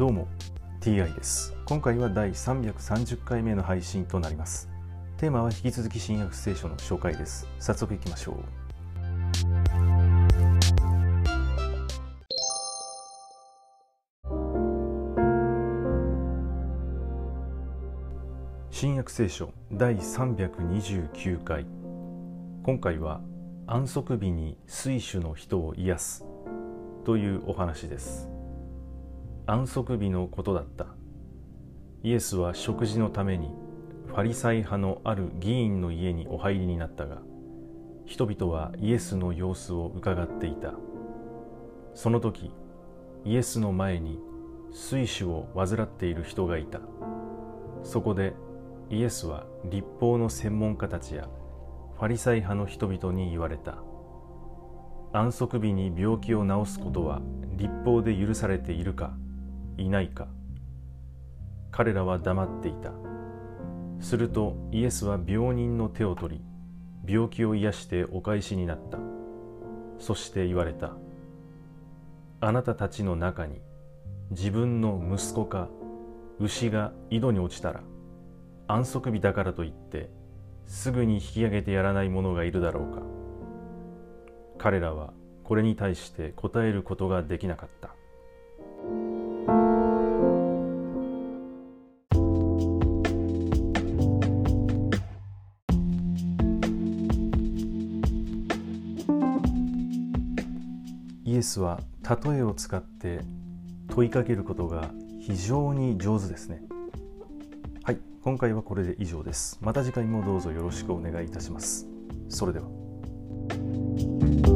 どうも TI です。今回は第330回目の配信となります。テーマは引き続き新約聖書の紹介です。早速いきましょう。新約聖書第329回。今回は安息日に水主の人を癒すというお話です。安息日のことだった。イエスは食事のためにファリサイ派のある議員の家にお入りになったが人々はイエスの様子を伺っていた。その時イエスの前に水腫を患っている人がいた。そこでイエスは立法の専門家たちやファリサイ派の人々に言われた。安息日に病気を治すことは立法で許されているかいないか。彼らは黙っていた。するとイエスは病人の手を取り病気を癒してお返しになった。そして言われた。あなたたちの中に自分の息子か牛が井戸に落ちたら安息日だからといってすぐに引き上げてやらない者がいるだろうか。彼らはこれに対して答えることができなかった。イエスは例えを使って問いかけることが非常に上手ですね。はい今回はこれで以上です。また次回もどうぞよろしくお願いいたします。それでは。